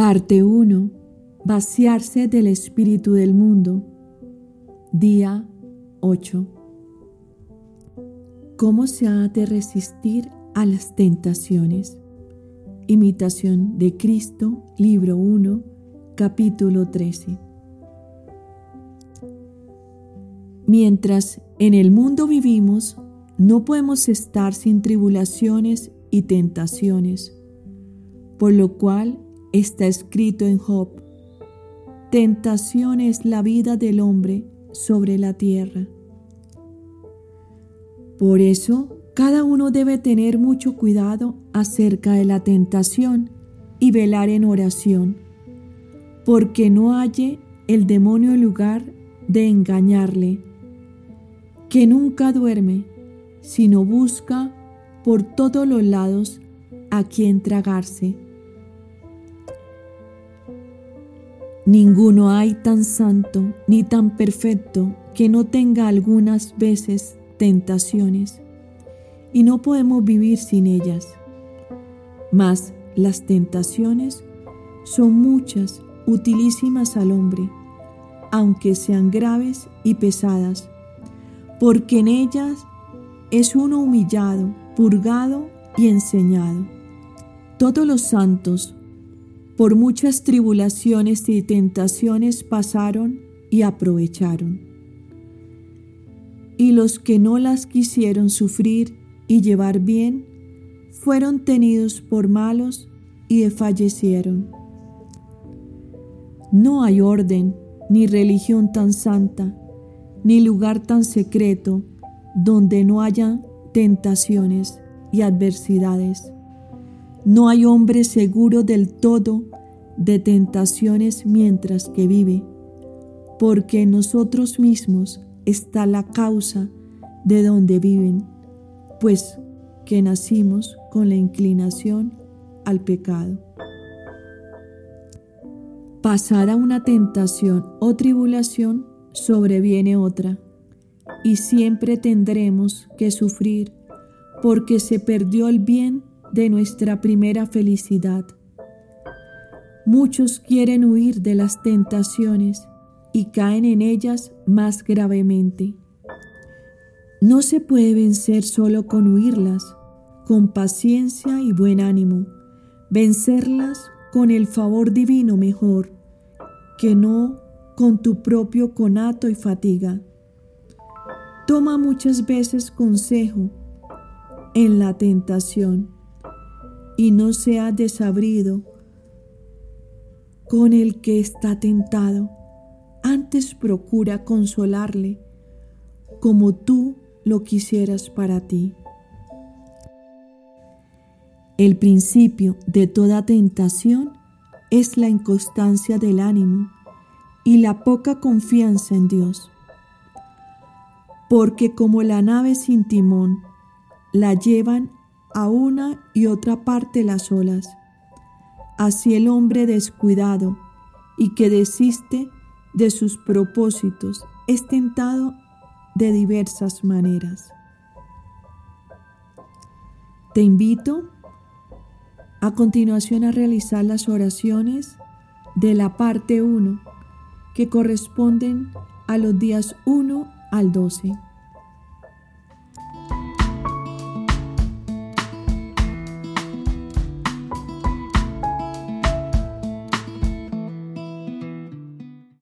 Parte 1. Vaciarse del espíritu del mundo. Día 8. ¿Cómo se ha de resistir a las tentaciones? Imitación de Cristo, libro 1, capítulo 13. Mientras en el mundo vivimos, no podemos estar sin tribulaciones y tentaciones, por lo cual está escrito en Job, tentación es la vida del hombre sobre la tierra. Por eso, cada uno debe tener mucho cuidado acerca de la tentación y velar en oración, porque no halle el demonio lugar de engañarle que nunca duerme, sino busca por todos los lados a quien tragarse. Ninguno hay tan santo ni tan perfecto que no tenga algunas veces tentaciones, y no podemos vivir sin ellas. Mas las tentaciones son muchas, utilísimas al hombre, aunque sean graves y pesadas porque en ellas es uno humillado, purgado y enseñado. Todos los santos, por muchas tribulaciones y tentaciones pasaron y aprovecharon. Y los que no las quisieron sufrir y llevar bien, fueron tenidos por malos y desfallecieron. No hay orden ni religión tan santa ni lugar tan secreto donde no haya tentaciones y adversidades. No hay hombre seguro del todo de tentaciones mientras que vive, porque en nosotros mismos está la causa de donde viven, pues que nacimos con la inclinación al pecado. Pasar a una tentación o tribulación sobreviene otra y siempre tendremos que sufrir porque se perdió el bien de nuestra primera felicidad. Muchos quieren huir de las tentaciones y caen en ellas más gravemente. No se puede vencer solo con huirlas, con paciencia y buen ánimo. Vencerlas con el favor divino mejor, que no con tu propio conato y fatiga. Toma muchas veces consejo en la tentación y no sea desabrido con el que está tentado. Antes procura consolarle como tú lo quisieras para ti. El principio de toda tentación es la inconstancia del ánimo y la poca confianza en Dios. Porque como la nave sin timón, la llevan a una y otra parte las olas, así el hombre descuidado y que desiste de sus propósitos es tentado de diversas maneras. Te invito a continuación a realizar las oraciones de la parte 1 que corresponden a los días 1 al 12.